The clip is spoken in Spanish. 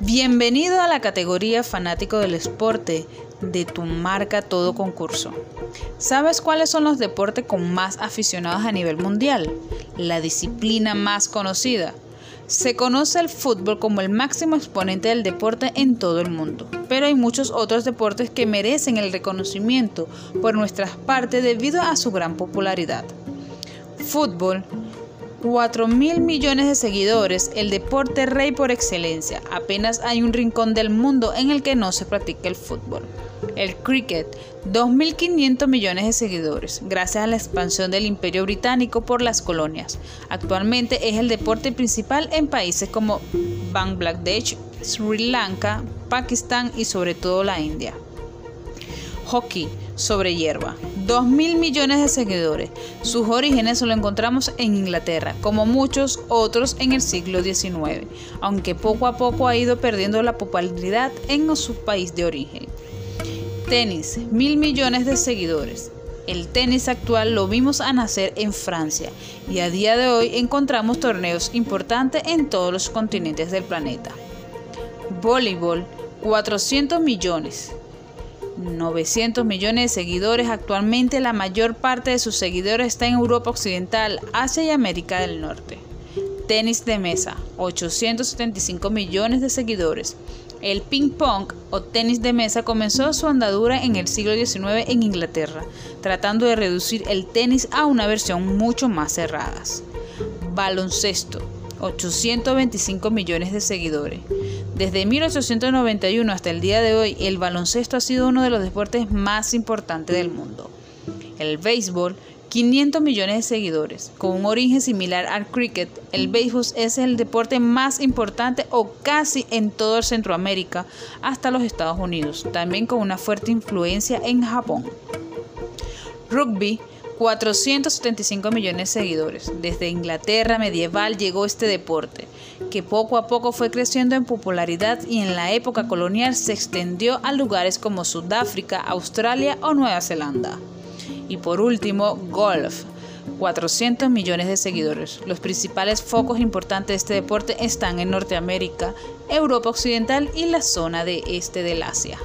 Bienvenido a la categoría fanático del esporte de tu marca todo concurso. ¿Sabes cuáles son los deportes con más aficionados a nivel mundial? La disciplina más conocida. Se conoce el fútbol como el máximo exponente del deporte en todo el mundo, pero hay muchos otros deportes que merecen el reconocimiento por nuestras partes debido a su gran popularidad. Fútbol 4 mil millones de seguidores, el deporte rey por excelencia. Apenas hay un rincón del mundo en el que no se practica el fútbol. El cricket, 2.500 millones de seguidores, gracias a la expansión del imperio británico por las colonias. Actualmente es el deporte principal en países como Bangladesh, Sri Lanka, Pakistán y sobre todo la India. Hockey sobre hierba. 2 mil millones de seguidores. Sus orígenes lo encontramos en Inglaterra, como muchos otros en el siglo XIX, aunque poco a poco ha ido perdiendo la popularidad en su país de origen. Tenis, mil millones de seguidores. El tenis actual lo vimos a nacer en Francia y a día de hoy encontramos torneos importantes en todos los continentes del planeta. Voleibol, 400 millones. 900 millones de seguidores. Actualmente la mayor parte de sus seguidores está en Europa Occidental, Asia y América del Norte. Tenis de mesa, 875 millones de seguidores. El ping pong o tenis de mesa comenzó su andadura en el siglo XIX en Inglaterra, tratando de reducir el tenis a una versión mucho más cerrada. Baloncesto, 825 millones de seguidores. Desde 1891 hasta el día de hoy, el baloncesto ha sido uno de los deportes más importantes del mundo. El béisbol, 500 millones de seguidores. Con un origen similar al cricket, el béisbol es el deporte más importante o casi en toda Centroamérica hasta los Estados Unidos, también con una fuerte influencia en Japón. Rugby, 475 millones de seguidores. Desde Inglaterra medieval llegó este deporte, que poco a poco fue creciendo en popularidad y en la época colonial se extendió a lugares como Sudáfrica, Australia o Nueva Zelanda. Y por último, golf. 400 millones de seguidores. Los principales focos importantes de este deporte están en Norteamérica, Europa Occidental y la zona de este del Asia.